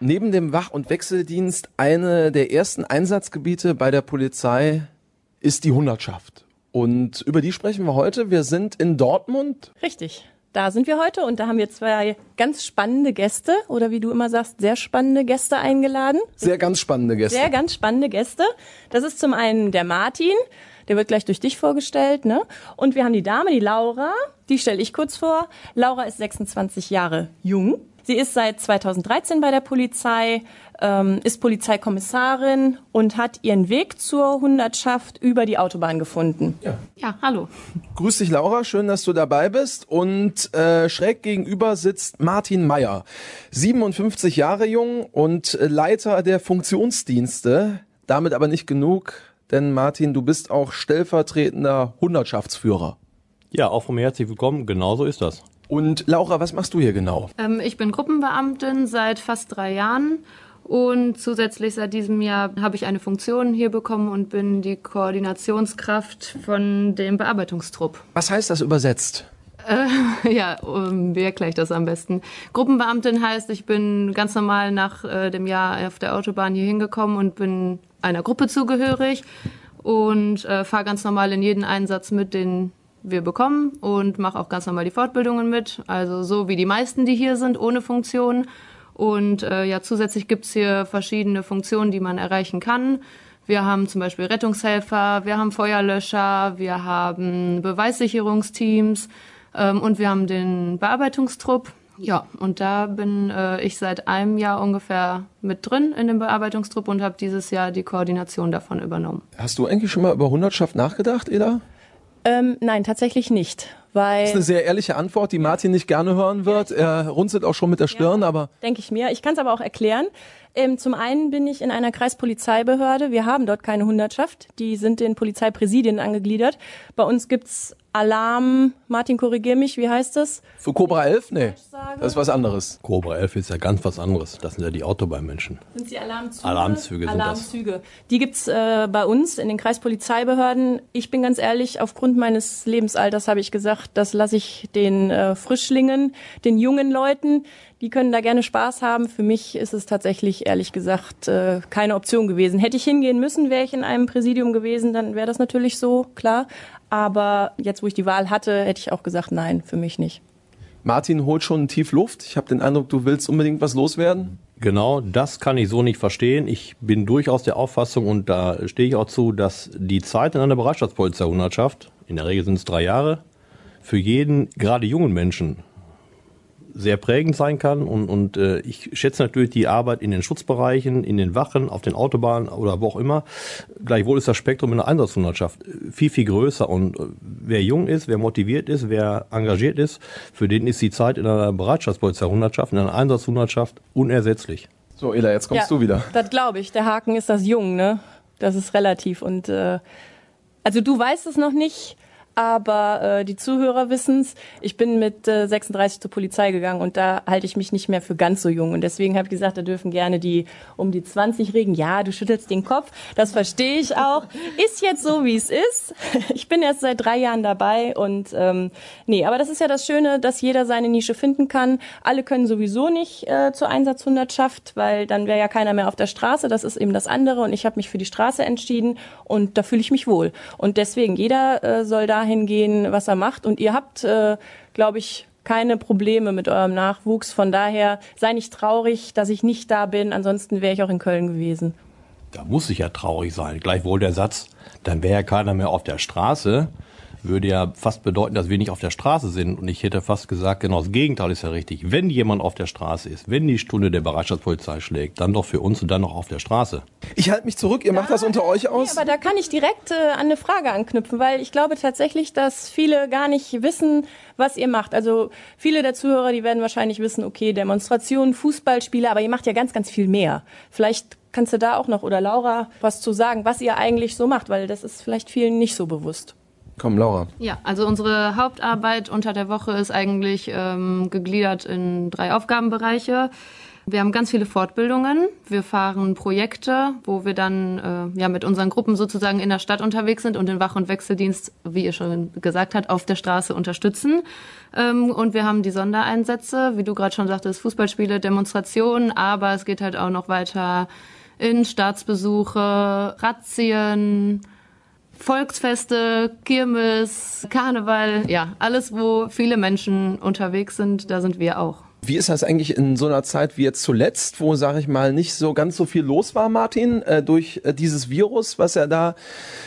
neben dem Wach- und Wechseldienst eine der ersten Einsatzgebiete bei der Polizei ist die Hundertschaft. Und über die sprechen wir heute. Wir sind in Dortmund. Richtig. Da sind wir heute und da haben wir zwei ganz spannende Gäste oder wie du immer sagst, sehr spannende Gäste eingeladen. Sehr ganz spannende Gäste. Sehr ganz spannende Gäste. Das ist zum einen der Martin, der wird gleich durch dich vorgestellt, ne? Und wir haben die Dame, die Laura, die stelle ich kurz vor. Laura ist 26 Jahre jung. Sie ist seit 2013 bei der Polizei, ähm, ist Polizeikommissarin und hat ihren Weg zur Hundertschaft über die Autobahn gefunden. Ja, ja hallo. Grüß dich, Laura. Schön, dass du dabei bist. Und äh, schräg gegenüber sitzt Martin Meyer, 57 Jahre jung und Leiter der Funktionsdienste. Damit aber nicht genug, denn Martin, du bist auch stellvertretender Hundertschaftsführer. Ja, auch von mir herzlich willkommen. Genauso ist das. Und Laura, was machst du hier genau? Ähm, ich bin Gruppenbeamtin seit fast drei Jahren und zusätzlich seit diesem Jahr habe ich eine Funktion hier bekommen und bin die Koordinationskraft von dem Bearbeitungstrupp. Was heißt das übersetzt? Äh, ja, um, wie erkläre ich das am besten? Gruppenbeamtin heißt, ich bin ganz normal nach äh, dem Jahr auf der Autobahn hier hingekommen und bin einer Gruppe zugehörig und äh, fahre ganz normal in jeden Einsatz mit, den wir bekommen und mache auch ganz normal die Fortbildungen mit. Also so wie die meisten, die hier sind, ohne Funktion. Und äh, ja, zusätzlich gibt's hier verschiedene Funktionen, die man erreichen kann. Wir haben zum Beispiel Rettungshelfer, wir haben Feuerlöscher, wir haben Beweissicherungsteams ähm, und wir haben den Bearbeitungstrupp. Ja, und da bin äh, ich seit einem Jahr ungefähr mit drin in dem Bearbeitungstrupp und habe dieses Jahr die Koordination davon übernommen. Hast du eigentlich schon mal über Hundertschaft nachgedacht, Eda? Ähm, nein, tatsächlich nicht. Weil das ist eine sehr ehrliche Antwort, die Martin nicht gerne hören wird. Er runzelt auch schon mit der Stirn, ja, aber. Denke ich mir. Ich kann es aber auch erklären. Ähm, zum einen bin ich in einer Kreispolizeibehörde. Wir haben dort keine Hundertschaft. Die sind den Polizeipräsidien angegliedert. Bei uns gibt's Alarm, Martin, korrigier mich, wie heißt das? Für Cobra 11? Nee, das ist was anderes. Cobra 11 ist ja ganz was anderes. Das sind ja die Autobahnmenschen. Sind die Alarmzüge? Alarmzüge sind Alarmzüge. Das. Die gibt's äh, bei uns in den Kreispolizeibehörden. Ich bin ganz ehrlich, aufgrund meines Lebensalters habe ich gesagt, das lasse ich den äh, Frischlingen, den jungen Leuten, die können da gerne Spaß haben. Für mich ist es tatsächlich, ehrlich gesagt, äh, keine Option gewesen. Hätte ich hingehen müssen, wäre ich in einem Präsidium gewesen, dann wäre das natürlich so, klar. Aber jetzt, wo ich die Wahl hatte, hätte ich auch gesagt, nein, für mich nicht. Martin holt schon tief Luft. Ich habe den Eindruck, du willst unbedingt was loswerden. Genau, das kann ich so nicht verstehen. Ich bin durchaus der Auffassung und da stehe ich auch zu, dass die Zeit in einer Bereitschaftspolizei-Hundertschaft, in der Regel sind es drei Jahre, für jeden, gerade jungen Menschen, sehr prägend sein kann. Und, und äh, ich schätze natürlich die Arbeit in den Schutzbereichen, in den Wachen, auf den Autobahnen oder wo auch immer. Gleichwohl ist das Spektrum in der Einsatzhundertschaft viel, viel größer. Und äh, wer jung ist, wer motiviert ist, wer engagiert ist, für den ist die Zeit in einer Bereitschaftspolizei-Hundertschaft, in einer Einsatzhundertschaft unersetzlich. So, Ela, jetzt kommst ja, du wieder. Das glaube ich. Der Haken ist das Jung, ne? Das ist relativ. Und äh, also du weißt es noch nicht aber äh, die Zuhörer wissen's. Ich bin mit äh, 36 zur Polizei gegangen und da halte ich mich nicht mehr für ganz so jung. Und deswegen habe ich gesagt, da dürfen gerne die um die 20 regen. Ja, du schüttelst den Kopf, das verstehe ich auch. Ist jetzt so, wie es ist. Ich bin erst seit drei Jahren dabei und ähm, nee, aber das ist ja das Schöne, dass jeder seine Nische finden kann. Alle können sowieso nicht äh, zur Einsatzhundertschaft, weil dann wäre ja keiner mehr auf der Straße. Das ist eben das andere und ich habe mich für die Straße entschieden und da fühle ich mich wohl. Und deswegen, jeder äh, soll da dahin gehen, was er macht. Und ihr habt, äh, glaube ich, keine Probleme mit eurem Nachwuchs. Von daher sei nicht traurig, dass ich nicht da bin. Ansonsten wäre ich auch in Köln gewesen. Da muss ich ja traurig sein. Gleichwohl der Satz, dann wäre ja keiner mehr auf der Straße würde ja fast bedeuten, dass wir nicht auf der Straße sind. Und ich hätte fast gesagt, genau das Gegenteil ist ja richtig. Wenn jemand auf der Straße ist, wenn die Stunde der Bereitschaftspolizei schlägt, dann doch für uns und dann noch auf der Straße. Ich halte mich zurück, ihr ja, macht das unter euch aus. Nee, aber da kann ich direkt äh, an eine Frage anknüpfen, weil ich glaube tatsächlich, dass viele gar nicht wissen, was ihr macht. Also viele der Zuhörer, die werden wahrscheinlich wissen, okay, Demonstrationen, Fußballspiele, aber ihr macht ja ganz, ganz viel mehr. Vielleicht kannst du da auch noch oder Laura was zu sagen, was ihr eigentlich so macht, weil das ist vielleicht vielen nicht so bewusst. Komm, Laura. Ja, also unsere Hauptarbeit unter der Woche ist eigentlich ähm, gegliedert in drei Aufgabenbereiche. Wir haben ganz viele Fortbildungen. Wir fahren Projekte, wo wir dann äh, ja mit unseren Gruppen sozusagen in der Stadt unterwegs sind und den Wach- und Wechseldienst, wie ihr schon gesagt habt, auf der Straße unterstützen. Ähm, und wir haben die Sondereinsätze, wie du gerade schon sagtest, Fußballspiele, Demonstrationen, aber es geht halt auch noch weiter in Staatsbesuche, Razzien, Volksfeste, Kirmes, Karneval, ja, alles, wo viele Menschen unterwegs sind, da sind wir auch. Wie ist das eigentlich in so einer Zeit wie jetzt zuletzt, wo, sage ich mal, nicht so ganz so viel los war, Martin, äh, durch äh, dieses Virus, was er da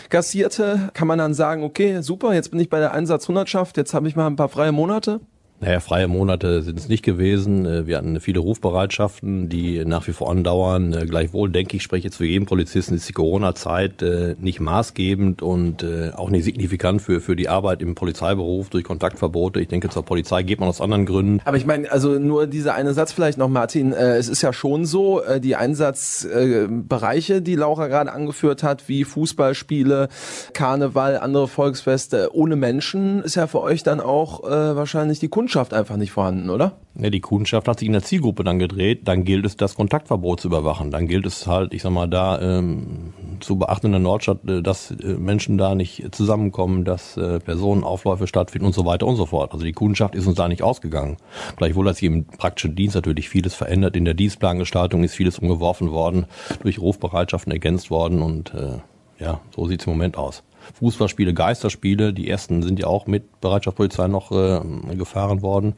kassierte? Kann man dann sagen, okay, super, jetzt bin ich bei der Einsatzhundertschaft, jetzt habe ich mal ein paar freie Monate? Naja, freie Monate sind es nicht gewesen. Äh, wir hatten viele Rufbereitschaften, die nach wie vor andauern. Äh, gleichwohl denke ich, spreche jetzt für jeden Polizisten, ist die Corona-Zeit äh, nicht maßgebend und auch nicht signifikant für, für die Arbeit im Polizeiberuf durch Kontaktverbote. Ich denke, zur Polizei geht man aus anderen Gründen. Aber ich meine, also nur dieser eine Satz vielleicht noch, Martin. Es ist ja schon so, die Einsatzbereiche, die Laura gerade angeführt hat, wie Fußballspiele, Karneval, andere Volksfeste ohne Menschen, ist ja für euch dann auch wahrscheinlich die Kunst Kundschaft einfach nicht vorhanden, oder? Ja, die Kundschaft hat sich in der Zielgruppe dann gedreht. Dann gilt es, das Kontaktverbot zu überwachen. Dann gilt es halt, ich sag mal, da ähm, zu beachten in der Nordstadt, äh, dass äh, Menschen da nicht zusammenkommen, dass äh, Personenaufläufe stattfinden und so weiter und so fort. Also die Kundschaft ist uns da nicht ausgegangen. Gleichwohl hat sich im praktischen Dienst natürlich vieles verändert. In der Dienstplangestaltung ist vieles umgeworfen worden, durch Rufbereitschaften ergänzt worden und äh, ja, so sieht's im Moment aus. Fußballspiele, Geisterspiele. Die ersten sind ja auch mit Bereitschaftspolizei noch äh, gefahren worden.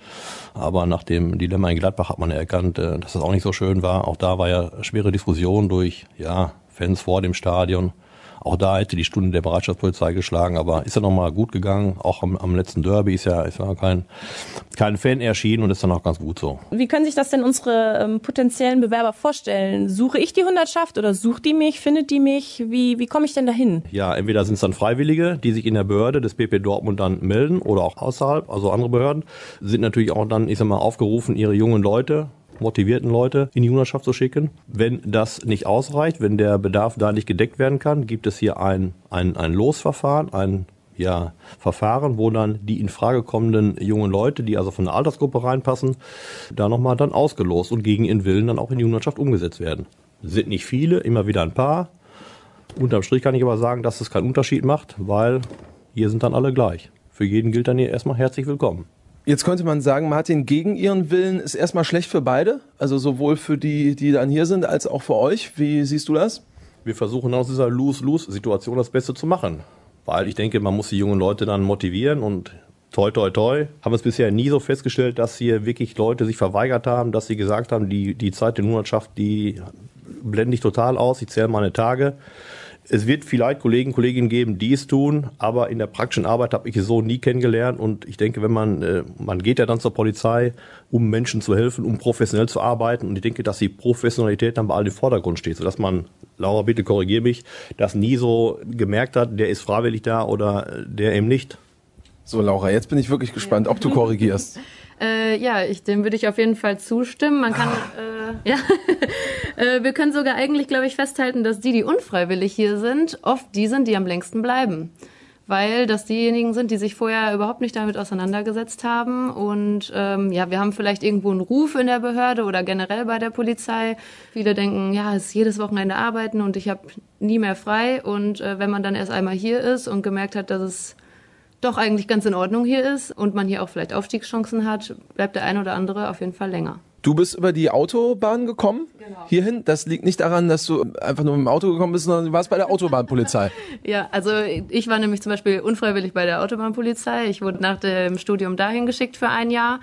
Aber nach dem Dilemma in Gladbach hat man erkannt, äh, dass das auch nicht so schön war. Auch da war ja schwere Diskussion durch ja, Fans vor dem Stadion. Auch da hätte die Stunde der Bereitschaftspolizei geschlagen, aber ist ja nochmal gut gegangen. Auch am, am, letzten Derby ist ja, ist ja kein, kein Fan erschienen und ist dann auch ganz gut so. Wie können sich das denn unsere ähm, potenziellen Bewerber vorstellen? Suche ich die Hundertschaft oder sucht die mich, findet die mich? Wie, wie komme ich denn dahin? Ja, entweder sind es dann Freiwillige, die sich in der Behörde des PP Dortmund dann melden oder auch außerhalb, also andere Behörden, sind natürlich auch dann, ich sag mal, aufgerufen, ihre jungen Leute motivierten Leute in die Jüngerschaft zu schicken. Wenn das nicht ausreicht, wenn der Bedarf da nicht gedeckt werden kann, gibt es hier ein, ein, ein Losverfahren, ein ja, Verfahren, wo dann die in Frage kommenden jungen Leute, die also von der Altersgruppe reinpassen, da nochmal dann ausgelost und gegen ihren Willen dann auch in die Jüngerschaft umgesetzt werden. Sind nicht viele, immer wieder ein paar. Unterm Strich kann ich aber sagen, dass es keinen Unterschied macht, weil hier sind dann alle gleich. Für jeden gilt dann hier erstmal herzlich willkommen. Jetzt könnte man sagen, Martin, gegen ihren Willen ist erstmal schlecht für beide, also sowohl für die, die dann hier sind, als auch für euch. Wie siehst du das? Wir versuchen aus dieser Lose-Lose-Situation das Beste zu machen, weil ich denke, man muss die jungen Leute dann motivieren und toi toi toi, haben es bisher nie so festgestellt, dass hier wirklich Leute sich verweigert haben, dass sie gesagt haben, die, die Zeit der Monatschaft, die blende ich total aus, ich zähle meine Tage. Es wird vielleicht Kollegen, Kolleginnen geben, die es tun, aber in der praktischen Arbeit habe ich es so nie kennengelernt. Und ich denke, wenn man, äh, man geht ja dann zur Polizei, um Menschen zu helfen, um professionell zu arbeiten. Und ich denke, dass die Professionalität dann bei allen im Vordergrund steht, sodass man, Laura, bitte korrigiere mich, das nie so gemerkt hat, der ist freiwillig da oder der eben nicht. So, Laura, jetzt bin ich wirklich gespannt, ob du korrigierst. Äh, ja, ich, dem würde ich auf jeden Fall zustimmen. Man kann, äh, ja, äh, wir können sogar eigentlich, glaube ich, festhalten, dass die, die unfreiwillig hier sind, oft die sind, die am längsten bleiben. Weil das diejenigen sind, die sich vorher überhaupt nicht damit auseinandergesetzt haben. Und ähm, ja, wir haben vielleicht irgendwo einen Ruf in der Behörde oder generell bei der Polizei. Viele denken, ja, es ist jedes Wochenende arbeiten und ich habe nie mehr frei. Und äh, wenn man dann erst einmal hier ist und gemerkt hat, dass es doch eigentlich ganz in Ordnung hier ist und man hier auch vielleicht Aufstiegschancen hat, bleibt der ein oder andere auf jeden Fall länger. Du bist über die Autobahn gekommen genau. hierhin. Das liegt nicht daran, dass du einfach nur mit dem Auto gekommen bist, sondern du warst bei der Autobahnpolizei. ja, also ich war nämlich zum Beispiel unfreiwillig bei der Autobahnpolizei. Ich wurde nach dem Studium dahin geschickt für ein Jahr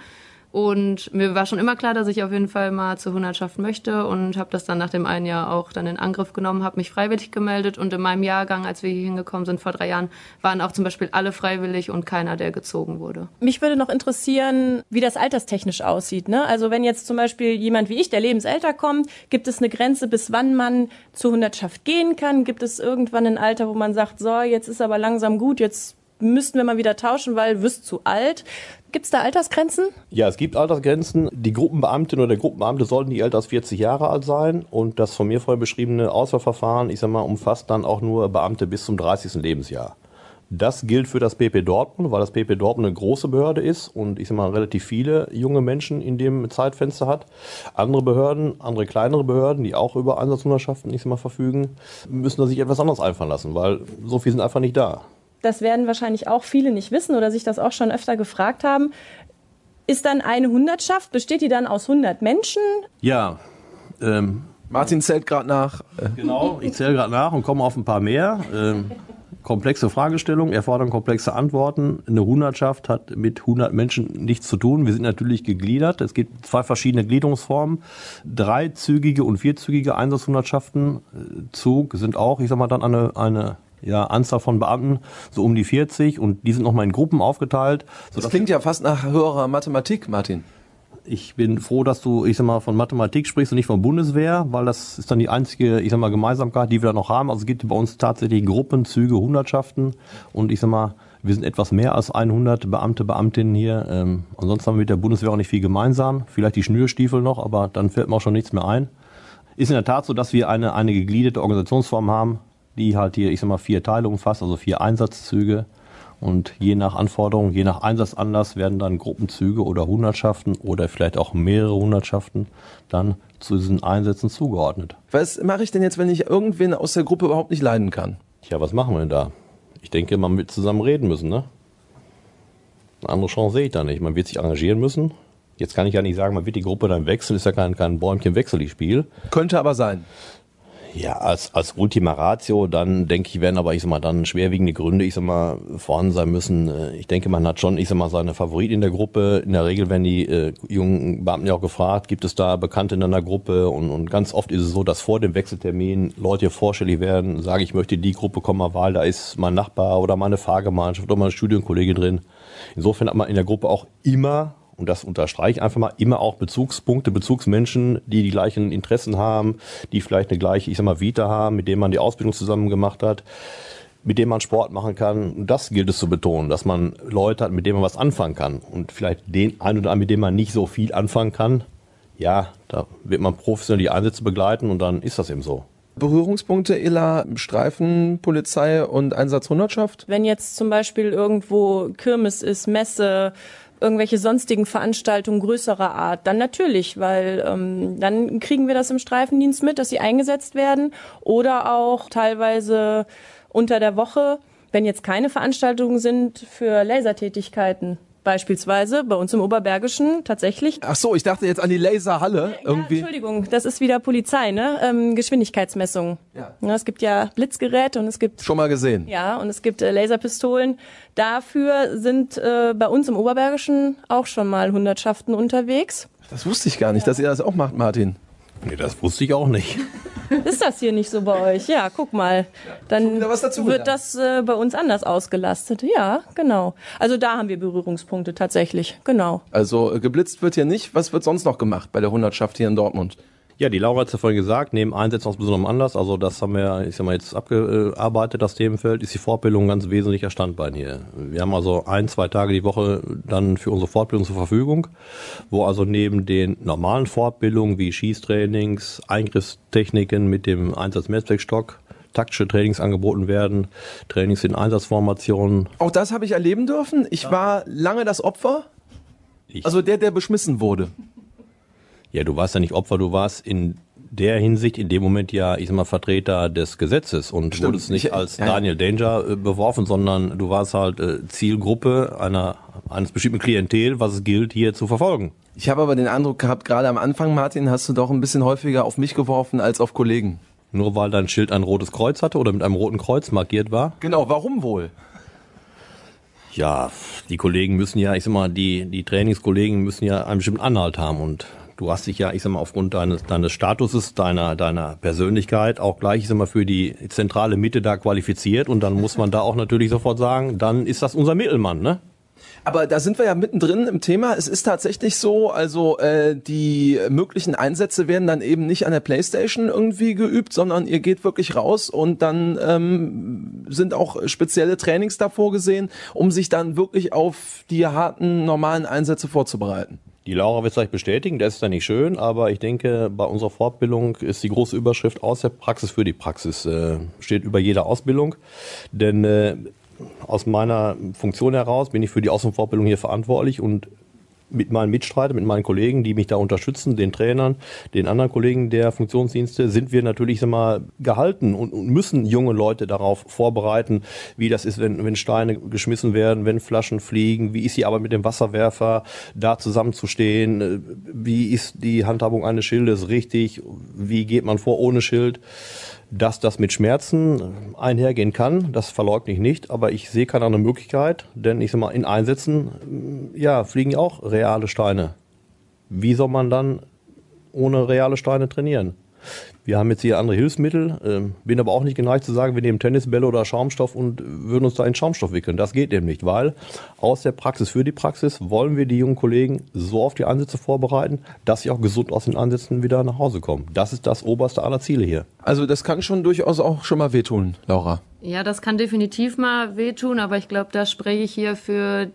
und mir war schon immer klar, dass ich auf jeden Fall mal zur Hundertschaft möchte und habe das dann nach dem einen Jahr auch dann in Angriff genommen, habe mich freiwillig gemeldet und in meinem Jahrgang, als wir hier hingekommen sind vor drei Jahren, waren auch zum Beispiel alle freiwillig und keiner, der gezogen wurde. Mich würde noch interessieren, wie das alterstechnisch aussieht. Ne? Also wenn jetzt zum Beispiel jemand wie ich, der lebensälter kommt, gibt es eine Grenze, bis wann man zur Hundertschaft gehen kann? Gibt es irgendwann ein Alter, wo man sagt, so, jetzt ist aber langsam gut, jetzt müssten wir mal wieder tauschen, weil wirst zu alt. Gibt es da Altersgrenzen? Ja, es gibt Altersgrenzen. Die Gruppenbeamtin oder der Gruppenbeamte sollten nicht älter als 40 Jahre alt sein. Und das von mir vorher beschriebene Auswahlverfahren, ich sag mal, umfasst dann auch nur Beamte bis zum 30. Lebensjahr. Das gilt für das PP Dortmund, weil das PP Dortmund eine große Behörde ist und ich sag mal relativ viele junge Menschen in dem Zeitfenster hat. Andere Behörden, andere kleinere Behörden, die auch über Einsatzhundertschaften ich sag mal verfügen, müssen da sich etwas anderes einfallen lassen, weil so viele sind einfach nicht da. Das werden wahrscheinlich auch viele nicht wissen oder sich das auch schon öfter gefragt haben. Ist dann eine Hundertschaft, besteht die dann aus 100 Menschen? Ja, ähm, Martin zählt gerade nach. Genau, ich zähle gerade nach und komme auf ein paar mehr. Ähm, komplexe Fragestellungen erfordern komplexe Antworten. Eine Hundertschaft hat mit 100 Menschen nichts zu tun. Wir sind natürlich gegliedert. Es gibt zwei verschiedene Gliederungsformen. Dreizügige und vierzügige Einsatzhundertschaften. Äh, Zug sind auch, ich sag mal, dann eine, eine ja, Anzahl von Beamten, so um die 40 und die sind nochmal in Gruppen aufgeteilt. Das klingt ja fast nach höherer Mathematik, Martin. Ich bin froh, dass du, ich sag mal, von Mathematik sprichst und nicht von Bundeswehr, weil das ist dann die einzige, ich sag mal, Gemeinsamkeit, die wir da noch haben. Also es gibt bei uns tatsächlich Gruppen, Züge, Hundertschaften und ich sag mal, wir sind etwas mehr als 100 Beamte, Beamtinnen hier. Ähm, ansonsten haben wir mit der Bundeswehr auch nicht viel gemeinsam. Vielleicht die Schnürstiefel noch, aber dann fällt mir auch schon nichts mehr ein. Ist in der Tat so, dass wir eine, eine gegliederte Organisationsform haben, die halt hier, ich sag mal, vier Teile umfasst, also vier Einsatzzüge. Und je nach Anforderung, je nach Einsatzanlass werden dann Gruppenzüge oder Hundertschaften oder vielleicht auch mehrere Hundertschaften dann zu diesen Einsätzen zugeordnet. Was mache ich denn jetzt, wenn ich irgendwen aus der Gruppe überhaupt nicht leiden kann? Tja, was machen wir denn da? Ich denke, man wird zusammen reden müssen, ne? Eine andere Chance sehe ich da nicht. Man wird sich engagieren müssen. Jetzt kann ich ja nicht sagen, man wird die Gruppe dann wechseln, ist ja kein, kein Bäumchen-Wechsel-Spiel. Könnte aber sein. Ja, als, als Ultima Ratio, dann denke ich, werden aber, ich sag mal, dann schwerwiegende Gründe, ich sag mal, vorhanden sein müssen. Äh, ich denke, man hat schon, ich sag mal, seine Favoriten in der Gruppe. In der Regel werden die äh, jungen Beamten ja auch gefragt, gibt es da Bekannte in einer Gruppe? Und, und ganz oft ist es so, dass vor dem Wechseltermin Leute vorstellig werden, sagen, ich möchte die Gruppe kommen mal Wahl, da ist mein Nachbar oder meine Fahrgemeinschaft oder meine Studienkollegin drin. Insofern hat man in der Gruppe auch immer und das unterstreiche ich einfach mal, immer auch Bezugspunkte, Bezugsmenschen, die die gleichen Interessen haben, die vielleicht eine gleiche, ich sag mal, Vita haben, mit denen man die Ausbildung zusammen gemacht hat, mit denen man Sport machen kann. Und das gilt es zu betonen, dass man Leute hat, mit denen man was anfangen kann. Und vielleicht den einen oder anderen, mit dem man nicht so viel anfangen kann, ja, da wird man professionell die Einsätze begleiten und dann ist das eben so. Berührungspunkte, Illa, Streifen, Polizei und Einsatzhundertschaft? Wenn jetzt zum Beispiel irgendwo Kirmes ist, Messe, irgendwelche sonstigen Veranstaltungen größerer Art, dann natürlich, weil ähm, dann kriegen wir das im Streifendienst mit, dass sie eingesetzt werden oder auch teilweise unter der Woche, wenn jetzt keine Veranstaltungen sind für Lasertätigkeiten beispielsweise bei uns im Oberbergischen tatsächlich. Ach so, ich dachte jetzt an die Laserhalle ja, irgendwie. Entschuldigung, das ist wieder Polizei, ne? Ähm, Geschwindigkeitsmessung. Ja. ja. Es gibt ja Blitzgeräte und es gibt schon mal gesehen. Ja, und es gibt äh, Laserpistolen. Dafür sind äh, bei uns im Oberbergischen auch schon mal Hundertschaften unterwegs. Das wusste ich gar nicht, ja. dass ihr das auch macht, Martin. Nee, das wusste ich auch nicht. Ist das hier nicht so bei euch? Ja, guck mal. Dann wird das äh, bei uns anders ausgelastet. Ja, genau. Also da haben wir Berührungspunkte tatsächlich. Genau. Also äh, geblitzt wird hier nicht. Was wird sonst noch gemacht bei der Hundertschaft hier in Dortmund? Ja, die Laura hat es ja vorhin gesagt, neben Einsätzen aus besonderem Anlass, also das haben wir, ich sag mal, jetzt abgearbeitet, das Themenfeld, ist die Fortbildung ein ganz wesentlicher Standbein hier. Wir haben also ein, zwei Tage die Woche dann für unsere Fortbildung zur Verfügung, wo also neben den normalen Fortbildungen wie Schießtrainings, Eingriffstechniken mit dem Einsatz Mehrzweckstock, taktische Trainings angeboten werden, Trainings in Einsatzformationen. Auch das habe ich erleben dürfen. Ich ja. war lange das Opfer. Ich. Also der, der beschmissen wurde. Ja, du warst ja nicht Opfer, du warst in der Hinsicht in dem Moment ja, ich sag mal, Vertreter des Gesetzes und Stimmt. wurdest nicht als Daniel Danger äh, beworfen, sondern du warst halt äh, Zielgruppe einer eines bestimmten Klientel, was es gilt, hier zu verfolgen. Ich habe aber den Eindruck gehabt, gerade am Anfang, Martin, hast du doch ein bisschen häufiger auf mich geworfen als auf Kollegen. Nur weil dein Schild ein rotes Kreuz hatte oder mit einem roten Kreuz markiert war? Genau, warum wohl? Ja, die Kollegen müssen ja, ich sag mal, die, die Trainingskollegen müssen ja einen bestimmten Anhalt haben und du hast dich ja, ich sag mal, aufgrund deines, deines Statuses, deiner, deiner Persönlichkeit auch gleich, ich sag mal, für die zentrale Mitte da qualifiziert und dann muss man da auch natürlich sofort sagen, dann ist das unser Mittelmann, ne? Aber da sind wir ja mittendrin im Thema. Es ist tatsächlich so, also äh, die möglichen Einsätze werden dann eben nicht an der Playstation irgendwie geübt, sondern ihr geht wirklich raus und dann ähm, sind auch spezielle Trainings da vorgesehen, um sich dann wirklich auf die harten normalen Einsätze vorzubereiten. Die Laura wird es gleich bestätigen, das ist ja nicht schön, aber ich denke, bei unserer Fortbildung ist die große Überschrift aus der Praxis für die Praxis, äh, steht über jeder Ausbildung. Denn äh, aus meiner Funktion heraus bin ich für die Außenfortbildung hier verantwortlich und mit meinen Mitstreitern, mit meinen Kollegen, die mich da unterstützen, den Trainern, den anderen Kollegen der Funktionsdienste, sind wir natürlich mal, gehalten und, und müssen junge Leute darauf vorbereiten, wie das ist, wenn, wenn Steine geschmissen werden, wenn Flaschen fliegen, wie ist die Arbeit mit dem Wasserwerfer, da zusammenzustehen, wie ist die Handhabung eines Schildes richtig, wie geht man vor ohne Schild. Dass das mit Schmerzen einhergehen kann, das verleugne ich nicht, aber ich sehe keine andere Möglichkeit, denn ich sag mal, in Einsätzen, ja, fliegen ja auch reale Steine. Wie soll man dann ohne reale Steine trainieren? Wir haben jetzt hier andere Hilfsmittel, äh, bin aber auch nicht geneigt zu sagen, wir nehmen Tennisbälle oder Schaumstoff und würden uns da in Schaumstoff wickeln. Das geht eben nicht, weil aus der Praxis für die Praxis wollen wir die jungen Kollegen so auf die Einsätze vorbereiten, dass sie auch gesund aus den Einsätzen wieder nach Hause kommen. Das ist das oberste aller Ziele hier. Also das kann schon durchaus auch schon mal wehtun, Laura. Ja, das kann definitiv mal wehtun, aber ich glaube, da spreche ich hier für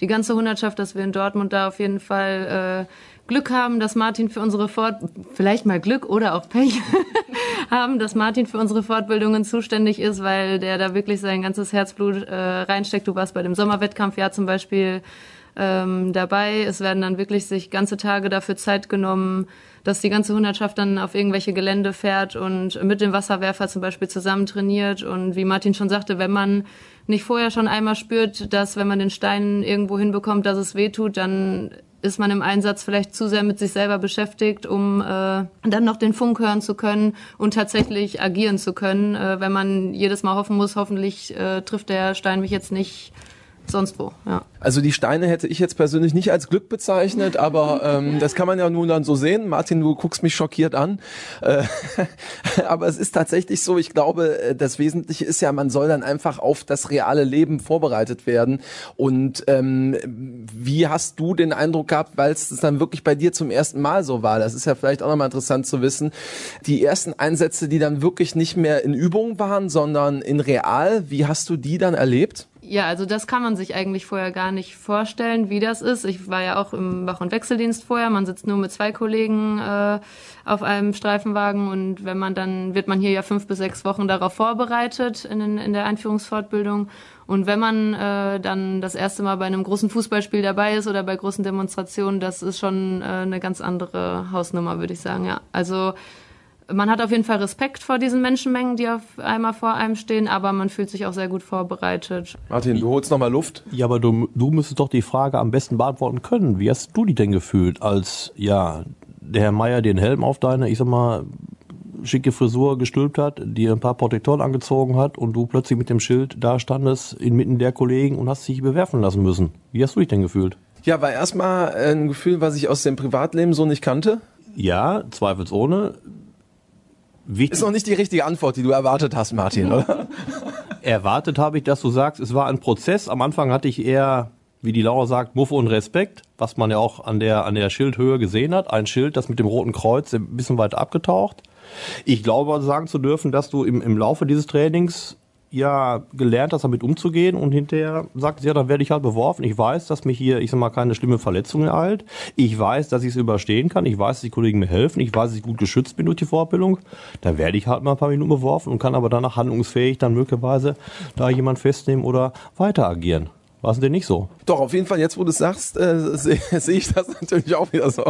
die ganze Hundertschaft, dass wir in Dortmund da auf jeden Fall äh, Glück haben, dass Martin für unsere Fort vielleicht mal Glück oder auch Pech haben, dass Martin für unsere Fortbildungen zuständig ist, weil der da wirklich sein ganzes Herzblut äh, reinsteckt. Du warst bei dem Sommerwettkampf ja zum Beispiel ähm, dabei. Es werden dann wirklich sich ganze Tage dafür Zeit genommen, dass die ganze Hundertschaft dann auf irgendwelche Gelände fährt und mit dem Wasserwerfer zum Beispiel zusammen trainiert. Und wie Martin schon sagte, wenn man nicht vorher schon einmal spürt, dass wenn man den Stein irgendwo hinbekommt, dass es weh tut, dann ist man im Einsatz vielleicht zu sehr mit sich selber beschäftigt, um äh, dann noch den Funk hören zu können und tatsächlich agieren zu können, äh, wenn man jedes Mal hoffen muss, hoffentlich äh, trifft der Stein mich jetzt nicht sonst wo. Ja. Also die Steine hätte ich jetzt persönlich nicht als Glück bezeichnet, aber ähm, das kann man ja nun dann so sehen. Martin, du guckst mich schockiert an. Äh, aber es ist tatsächlich so, ich glaube, äh, das Wesentliche ist ja, man soll dann einfach auf das reale Leben vorbereitet werden. Und ähm, wie hast du den Eindruck gehabt, weil es dann wirklich bei dir zum ersten Mal so war? Das ist ja vielleicht auch nochmal interessant zu wissen. Die ersten Einsätze, die dann wirklich nicht mehr in Übung waren, sondern in real, wie hast du die dann erlebt? Ja, also das kann man sich eigentlich vorher gar nicht vorstellen, wie das ist. Ich war ja auch im Wach- und Wechseldienst vorher. Man sitzt nur mit zwei Kollegen äh, auf einem Streifenwagen und wenn man dann, wird man hier ja fünf bis sechs Wochen darauf vorbereitet in, in der Einführungsfortbildung. Und wenn man äh, dann das erste Mal bei einem großen Fußballspiel dabei ist oder bei großen Demonstrationen, das ist schon äh, eine ganz andere Hausnummer, würde ich sagen, ja. Also man hat auf jeden Fall Respekt vor diesen Menschenmengen, die auf einmal vor einem stehen, aber man fühlt sich auch sehr gut vorbereitet. Martin, du holst nochmal Luft. Ja, aber du, du müsstest doch die Frage am besten beantworten können. Wie hast du dich denn gefühlt, als ja der Herr Meier den Helm auf deine, ich sag mal, schicke Frisur gestülpt hat, dir ein paar Protektoren angezogen hat und du plötzlich mit dem Schild da standest inmitten der Kollegen und hast dich bewerfen lassen müssen. Wie hast du dich denn gefühlt? Ja, war erstmal ein Gefühl, was ich aus dem Privatleben so nicht kannte. Ja, zweifelsohne. Wichtig. Ist noch nicht die richtige Antwort, die du erwartet hast, Martin, oder? erwartet habe ich, dass du sagst, es war ein Prozess. Am Anfang hatte ich eher, wie die Laura sagt, Muffe und Respekt, was man ja auch an der, an der Schildhöhe gesehen hat. Ein Schild, das mit dem roten Kreuz ein bisschen weiter abgetaucht. Ich glaube, sagen zu dürfen, dass du im, im Laufe dieses Trainings ja gelernt hast, damit umzugehen und hinterher sagt, ja, dann werde ich halt beworfen. Ich weiß, dass mich hier, ich sag mal, keine schlimme Verletzung ereilt. Ich weiß, dass ich es überstehen kann. Ich weiß, dass die Kollegen mir helfen. Ich weiß, dass ich gut geschützt bin durch die Fortbildung. Dann werde ich halt mal ein paar Minuten beworfen und kann aber danach handlungsfähig dann möglicherweise da jemand festnehmen oder weiter agieren. War es denn nicht so? Doch, auf jeden Fall, jetzt wo du es sagst, äh, sehe seh ich das natürlich auch wieder so.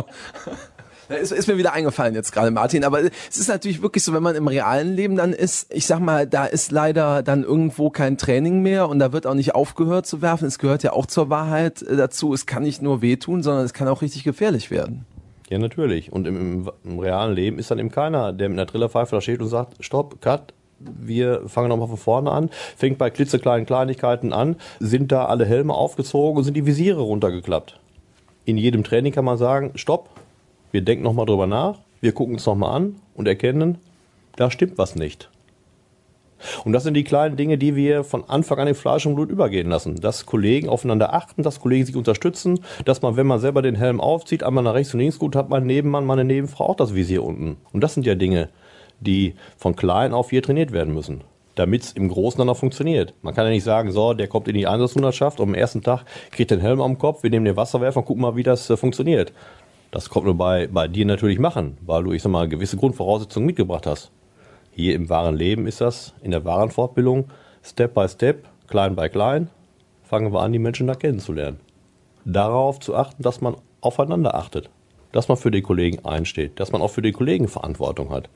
Ist, ist mir wieder eingefallen jetzt gerade, Martin. Aber es ist natürlich wirklich so, wenn man im realen Leben dann ist, ich sag mal, da ist leider dann irgendwo kein Training mehr und da wird auch nicht aufgehört zu werfen. Es gehört ja auch zur Wahrheit äh, dazu. Es kann nicht nur wehtun, sondern es kann auch richtig gefährlich werden. Ja, natürlich. Und im, im, im realen Leben ist dann eben keiner, der mit einer Trillerpfeife da steht und sagt, stopp, cut, wir fangen nochmal von vorne an, fängt bei klitzekleinen Kleinigkeiten an, sind da alle Helme aufgezogen und sind die Visiere runtergeklappt. In jedem Training kann man sagen, stopp, wir denken nochmal drüber nach, wir gucken es nochmal an und erkennen, da stimmt was nicht. Und das sind die kleinen Dinge, die wir von Anfang an in Fleisch und Blut übergehen lassen. Dass Kollegen aufeinander achten, dass Kollegen sich unterstützen, dass man, wenn man selber den Helm aufzieht, einmal nach rechts und links gut hat, mein Nebenmann, meine Nebenfrau auch das Visier unten. Und das sind ja Dinge, die von klein auf hier trainiert werden müssen damit es im Großen dann auch funktioniert. Man kann ja nicht sagen, so, der kommt in die Einsatzhundertschaft und am ersten Tag kriegt den Helm am Kopf, wir nehmen den Wasserwerfer und gucken mal, wie das äh, funktioniert. Das kommt nur bei, bei dir natürlich machen, weil du, ich sag mal, gewisse Grundvoraussetzungen mitgebracht hast. Hier im wahren Leben ist das, in der wahren Fortbildung, Step by Step, klein bei klein, fangen wir an, die Menschen da kennenzulernen. Darauf zu achten, dass man aufeinander achtet, dass man für die Kollegen einsteht, dass man auch für die Kollegen Verantwortung hat.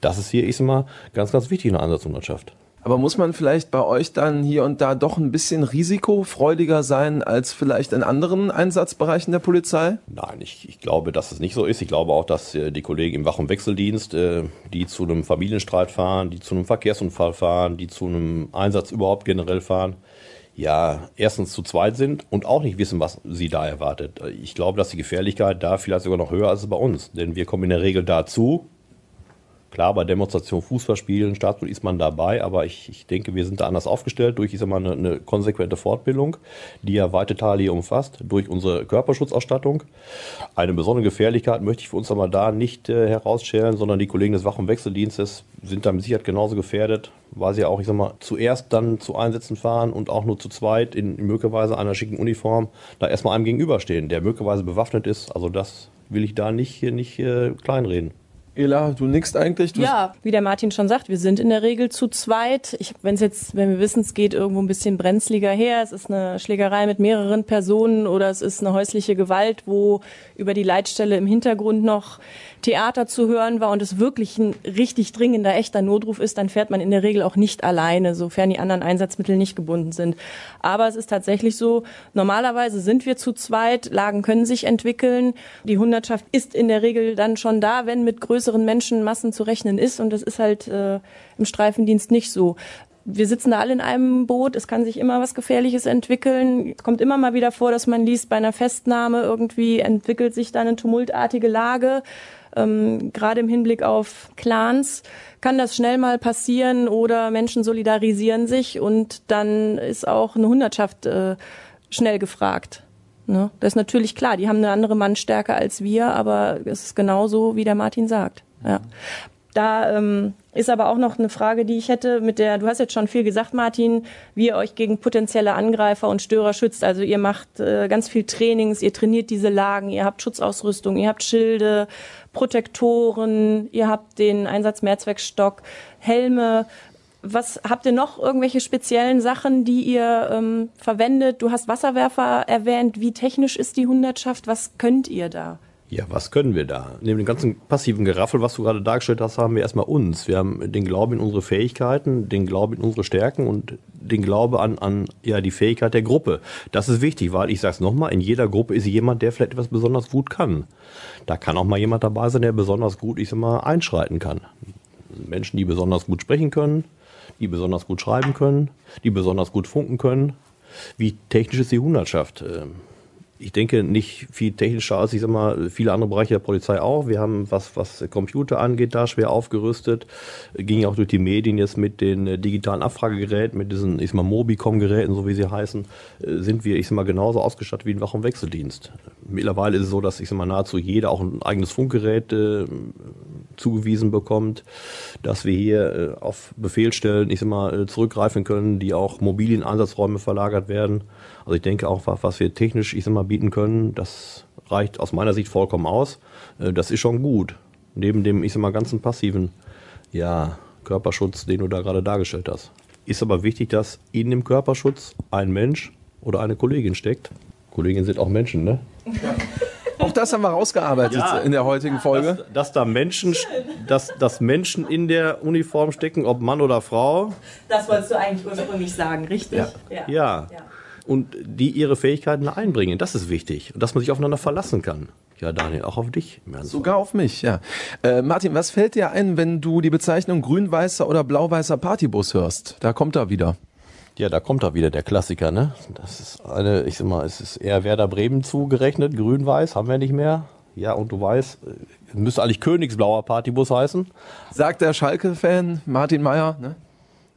Das ist hier, ich sag mal, ganz, ganz wichtig in der Einsatzhundertschaft. Aber muss man vielleicht bei euch dann hier und da doch ein bisschen risikofreudiger sein als vielleicht in anderen Einsatzbereichen der Polizei? Nein, ich, ich glaube, dass es nicht so ist. Ich glaube auch, dass äh, die Kollegen im Wach- und Wechseldienst, äh, die zu einem Familienstreit fahren, die zu einem Verkehrsunfall fahren, die zu einem Einsatz überhaupt generell fahren, ja, erstens zu zweit sind und auch nicht wissen, was sie da erwartet. Ich glaube, dass die Gefährlichkeit da vielleicht sogar noch höher ist als bei uns. Denn wir kommen in der Regel dazu, Klar, bei Demonstration, Fußballspielen, Staatsbund ist man dabei, aber ich, ich denke, wir sind da anders aufgestellt durch, ich sag mal, eine, eine konsequente Fortbildung, die ja weite Teile hier umfasst, durch unsere Körperschutzausstattung. Eine besondere Gefährlichkeit möchte ich für uns aber da nicht äh, herausstellen, sondern die Kollegen des Wach- und Wechseldienstes sind da mit Sicherheit genauso gefährdet, weil sie auch, ich sag mal, zuerst dann zu Einsätzen fahren und auch nur zu zweit in, in möglicherweise einer schicken Uniform da erstmal einem gegenüberstehen, der möglicherweise bewaffnet ist. Also das will ich da nicht, nicht äh, kleinreden. Ela, du nickst eigentlich? Du Ja, wie der Martin schon sagt, wir sind in der Regel zu zweit. Wenn es jetzt, wenn wir wissen, es geht irgendwo ein bisschen brenzliger her, es ist eine Schlägerei mit mehreren Personen oder es ist eine häusliche Gewalt, wo über die Leitstelle im Hintergrund noch Theater zu hören war und es wirklich ein richtig dringender, echter Notruf ist, dann fährt man in der Regel auch nicht alleine, sofern die anderen Einsatzmittel nicht gebunden sind. Aber es ist tatsächlich so, normalerweise sind wir zu zweit, Lagen können sich entwickeln. Die Hundertschaft ist in der Regel dann schon da, wenn mit größeren Menschenmassen zu rechnen ist und das ist halt äh, im Streifendienst nicht so wir sitzen da alle in einem Boot, es kann sich immer was Gefährliches entwickeln. Es kommt immer mal wieder vor, dass man liest, bei einer Festnahme irgendwie entwickelt sich da eine tumultartige Lage. Ähm, Gerade im Hinblick auf Clans kann das schnell mal passieren oder Menschen solidarisieren sich und dann ist auch eine Hundertschaft äh, schnell gefragt. Ne? Das ist natürlich klar, die haben eine andere Mannstärke als wir, aber es ist genauso, wie der Martin sagt. Ja. Da ähm, ist aber auch noch eine Frage, die ich hätte mit der, du hast jetzt schon viel gesagt, Martin, wie ihr euch gegen potenzielle Angreifer und Störer schützt. Also ihr macht äh, ganz viel Trainings, ihr trainiert diese Lagen, ihr habt Schutzausrüstung, ihr habt Schilde, Protektoren, ihr habt den Einsatzmehrzweckstock, Helme. Was habt ihr noch irgendwelche speziellen Sachen, die ihr ähm, verwendet? Du hast Wasserwerfer erwähnt. Wie technisch ist die Hundertschaft? Was könnt ihr da? Ja, was können wir da? Neben dem ganzen passiven Geraffel, was du gerade dargestellt hast, haben wir erstmal uns. Wir haben den Glauben in unsere Fähigkeiten, den Glauben in unsere Stärken und den Glaube an, an ja, die Fähigkeit der Gruppe. Das ist wichtig, weil ich sage es nochmal, in jeder Gruppe ist jemand, der vielleicht etwas besonders gut kann. Da kann auch mal jemand dabei sein, der besonders gut, ich sag mal, einschreiten kann. Menschen, die besonders gut sprechen können, die besonders gut schreiben können, die besonders gut funken können. Wie technisch ist die Hundertschaft? Ähm, ich denke, nicht viel technischer als ich sag mal, viele andere Bereiche der Polizei auch. Wir haben, was, was Computer angeht, da schwer aufgerüstet. Ging auch durch die Medien jetzt mit den äh, digitalen Abfragegeräten, mit diesen, ich sag mal, Mobicom-Geräten, so wie sie heißen, äh, sind wir, ich sag mal, genauso ausgestattet wie ein Wach- und Wechseldienst. Mittlerweile ist es so, dass, ich sag mal, nahezu jeder auch ein eigenes Funkgerät äh, zugewiesen bekommt, dass wir hier äh, auf Befehlstellen, ich sag mal, äh, zurückgreifen können, die auch mobil in Einsatzräume verlagert werden. Also ich denke auch, was wir technisch, ich sag mal, bieten können, das reicht aus meiner Sicht vollkommen aus. Äh, Das ist schon gut. Neben dem, ich sag mal, ganzen passiven, ja, Körperschutz, den du da gerade dargestellt hast. Ist aber wichtig, dass in dem Körperschutz ein Mensch oder eine Kollegin steckt. Kolleginnen sind auch Menschen, ne? Auch das haben wir rausgearbeitet Ja. in der heutigen Folge. Dass, dass da Menschen, dass, dass Menschen in der Uniform stecken, ob Mann oder Frau, Das wolltest du eigentlich ursprünglich sagen, richtig? Ja. ja. Und die ihre Fähigkeiten einbringen, das ist wichtig. Und dass man sich aufeinander verlassen kann. Ja, Daniel, auch auf dich. Sogar auf mich, ja. Äh, Martin, was fällt dir ein, wenn du die Bezeichnung grün-weißer oder blau-weißer Partybus hörst? Da kommt er wieder. Ja, da kommt da wieder der Klassiker, ne? Das ist eine, ich sag mal, es ist eher Werder Bremen zugerechnet, grün-weiß, haben wir nicht mehr. Ja, und du weißt, es müsste eigentlich Königsblauer Partybus heißen. Sagt der Schalke-Fan Martin Meyer, ne?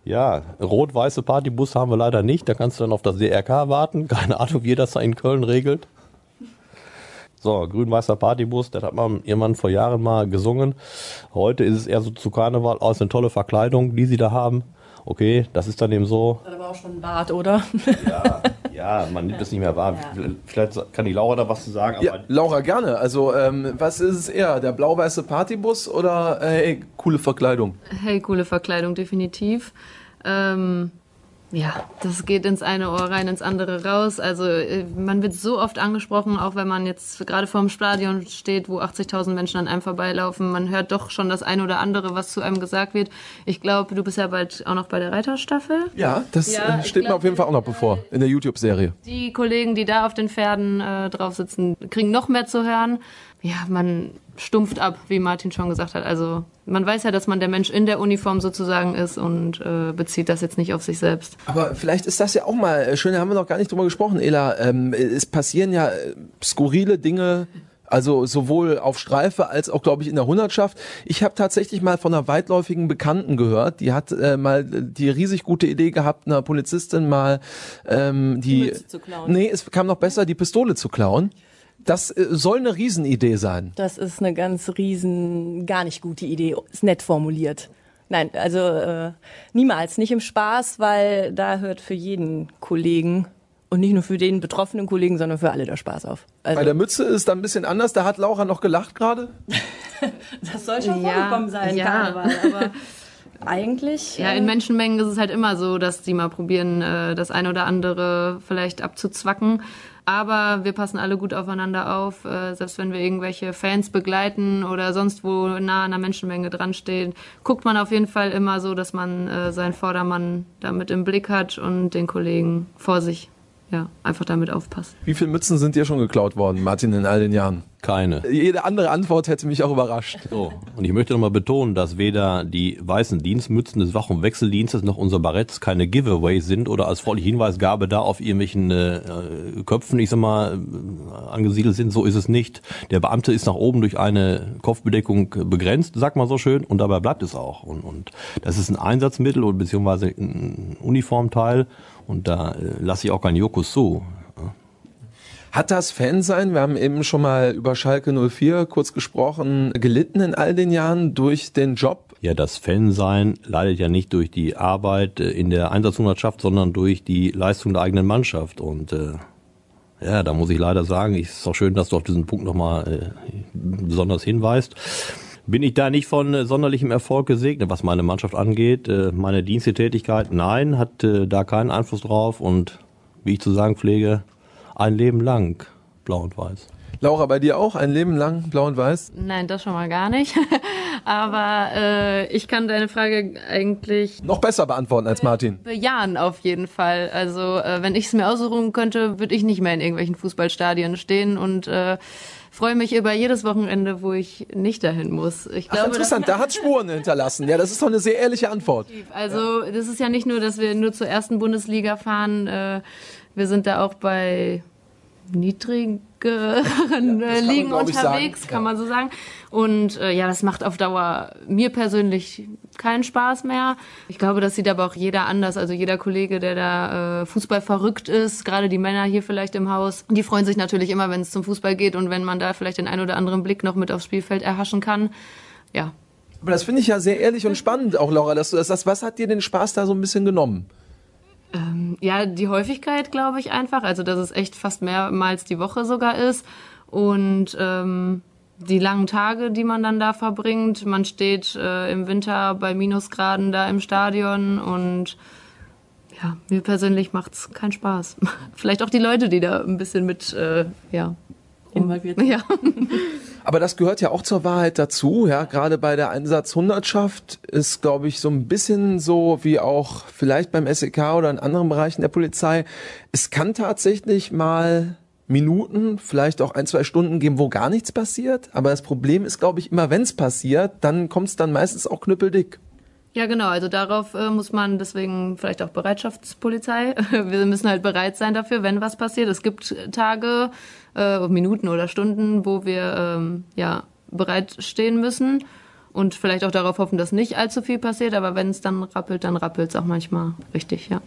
Ja, rot-weiße Partybus haben wir leider nicht. Da kannst du dann auf das DRK warten. Keine Ahnung, wie ihr das da in Köln regelt. So, grün-weißer Partybus, das hat man irgendwann vor Jahren mal gesungen. Heute ist es eher so zu Karneval aus eine tolle Verkleidung, die sie da haben. Okay, das ist dann eben so. Das war auch schon ein Bart, oder? Ja, ja man nimmt es nicht mehr wahr. Vielleicht kann die Laura da was zu sagen. Ja, Laura, gerne. Also, ähm, was ist es eher? Der blau-weiße Partybus oder, äh, hey, coole Verkleidung? Hey, coole Verkleidung, definitiv. Ähm, Ja, das geht ins eine Ohr rein, ins andere raus. Also äh, man wird so oft angesprochen, auch wenn man jetzt gerade vorm Stadion steht, wo 80.000 Menschen an einem vorbeilaufen. Man hört doch schon das eine oder andere, was zu einem gesagt wird. Ich glaube, du bist ja bald auch noch bei der Reiterstaffel. Ja, das Ja, äh, steht mir glaub, auf jeden Fall auch noch bevor in der YouTube-Serie. Die Kollegen, die da auf den Pferden äh, drauf sitzen, kriegen noch mehr zu hören. Ja, man stumpft ab, wie Martin schon gesagt hat. Also man weiß ja, dass man der Mensch in der Uniform sozusagen ist und äh, bezieht das jetzt nicht auf sich selbst. Aber vielleicht ist das ja auch mal äh, schön, da haben wir noch gar nicht drüber gesprochen, Ela. Ähm, es passieren ja äh, skurrile Dinge. Also sowohl auf Streife als auch, glaube ich, in der Hundertschaft. Ich habe tatsächlich mal von einer weitläufigen Bekannten gehört, die hat äh, mal die riesig gute Idee gehabt, einer Polizistin mal ähm, die, Mütze zu klauen. nee, es kam noch besser, die Pistole zu klauen. Das äh, soll eine Riesenidee sein. Das ist eine ganz riesen, gar nicht gute Idee. Ist nett formuliert. Nein, also äh, niemals, nicht im Spaß, weil da hört für jeden Kollegen und nicht nur für den betroffenen Kollegen, sondern für alle der Spaß auf. Also Bei der Mütze ist da ein bisschen anders. Da hat Laura noch gelacht gerade. das soll schon Ja, vorgekommen sein, ja. Karneval, aber eigentlich. Ja, in Menschenmengen ist es halt immer so, dass die mal probieren, äh, das eine oder andere vielleicht abzuzwacken. Aber wir passen alle gut aufeinander auf, äh, selbst wenn wir irgendwelche Fans begleiten oder sonst wo nah an der Menschenmenge dran stehen, guckt man auf jeden Fall immer so, dass man äh, seinen Vordermann damit im Blick hat und den Kollegen vor sich ja, einfach damit aufpasst. Wie viele Mützen sind dir schon geklaut worden, Martin, in all den Jahren? Keine. Jede andere Antwort hätte mich auch überrascht. So. Und ich möchte nochmal betonen, dass weder die weißen Dienstmützen des Wach- und Wechseldienstes noch unser Baretts keine Giveaways sind oder als freundliche Hinweisgabe da auf irgendwelchen äh, Köpfen, ich sag mal, äh, angesiedelt sind. So ist es nicht. Der Beamte ist nach oben durch eine Kopfbedeckung begrenzt, sagt man so schön, und dabei bleibt es auch. Und, und das ist ein Einsatzmittel oder beziehungsweise ein Uniformteil und da äh, lasse ich auch keinen Jokus zu. Hat das Fansein, wir haben eben schon mal über Schalke 04 kurz gesprochen, gelitten in all den Jahren durch den Job? Ja, das Fansein leidet ja nicht durch die Arbeit äh, in der Einsatzhundertschaft, sondern durch die Leistung der eigenen Mannschaft. Und äh, ja, da muss ich leider sagen, es ist auch schön, dass du auf diesen Punkt nochmal äh, besonders hinweist. Bin ich da nicht von äh, sonderlichem Erfolg gesegnet, was meine Mannschaft angeht? Äh, meine Diensttätigkeit, nein, hat äh, da keinen Einfluss drauf. Und wie ich zu sagen pflege, ein Leben lang blau und weiß. Laura, bei dir auch ein Leben lang blau und weiß? Nein, das schon mal gar nicht. Aber äh, ich kann deine Frage eigentlich Noch besser beantworten als Martin. bejahen auf jeden Fall. Also äh, wenn ich es mir aussuchen könnte, würde ich nicht mehr in irgendwelchen Fußballstadien stehen und äh, freue mich über jedes Wochenende, wo ich nicht dahin muss. Ich Ach, glaube, interessant, da hat Spuren hinterlassen. Ja, das ist doch eine sehr ehrliche Antwort. also das ist ja nicht nur, dass wir nur zur ersten Bundesliga fahren. Äh, wir sind da auch bei niedrigeren äh, Ligen unterwegs, sagen. kann man so sagen. Und äh, ja, das macht auf Dauer mir persönlich keinen Spaß mehr. Ich glaube, das sieht aber auch jeder anders. Also jeder Kollege, der da äh, Fußball verrückt ist, gerade die Männer hier vielleicht im Haus, die freuen sich natürlich immer, wenn es zum Fußball geht und wenn man da vielleicht den ein oder anderen Blick noch mit aufs Spielfeld erhaschen kann. Ja, Aber das finde ich ja sehr ehrlich und spannend, auch Laura, dass du das sagst. Was hat dir den Spaß da so ein bisschen genommen? Ja, die Häufigkeit, glaube ich, einfach. Also, dass es echt fast mehrmals die Woche sogar ist. Und ähm, die langen Tage, die man dann da verbringt. Man steht äh, im Winter bei Minusgraden da im Stadion und ja, mir persönlich macht's keinen Spaß. Vielleicht auch die Leute, die da ein bisschen mit, äh, ja. Involviert. Ja. Aber das gehört ja auch zur Wahrheit dazu, ja. Gerade bei der Einsatzhundertschaft ist, glaube ich, so ein bisschen so wie auch vielleicht beim SEK oder in anderen Bereichen der Polizei. Es kann tatsächlich mal Minuten, vielleicht auch ein, zwei Stunden geben, wo gar nichts passiert. Aber das Problem ist, glaube ich, immer wenn es passiert, dann kommt es dann meistens auch knüppeldick. Ja, genau. Also darauf äh, muss man deswegen vielleicht auch Bereitschaftspolizei. Wir müssen halt bereit sein dafür, wenn was passiert. Es gibt Tage, äh, Minuten oder Stunden, wo wir ähm, ja bereit stehen müssen und vielleicht auch darauf hoffen, dass nicht allzu viel passiert. Aber wenn es dann rappelt, dann rappelt es auch manchmal richtig, ja.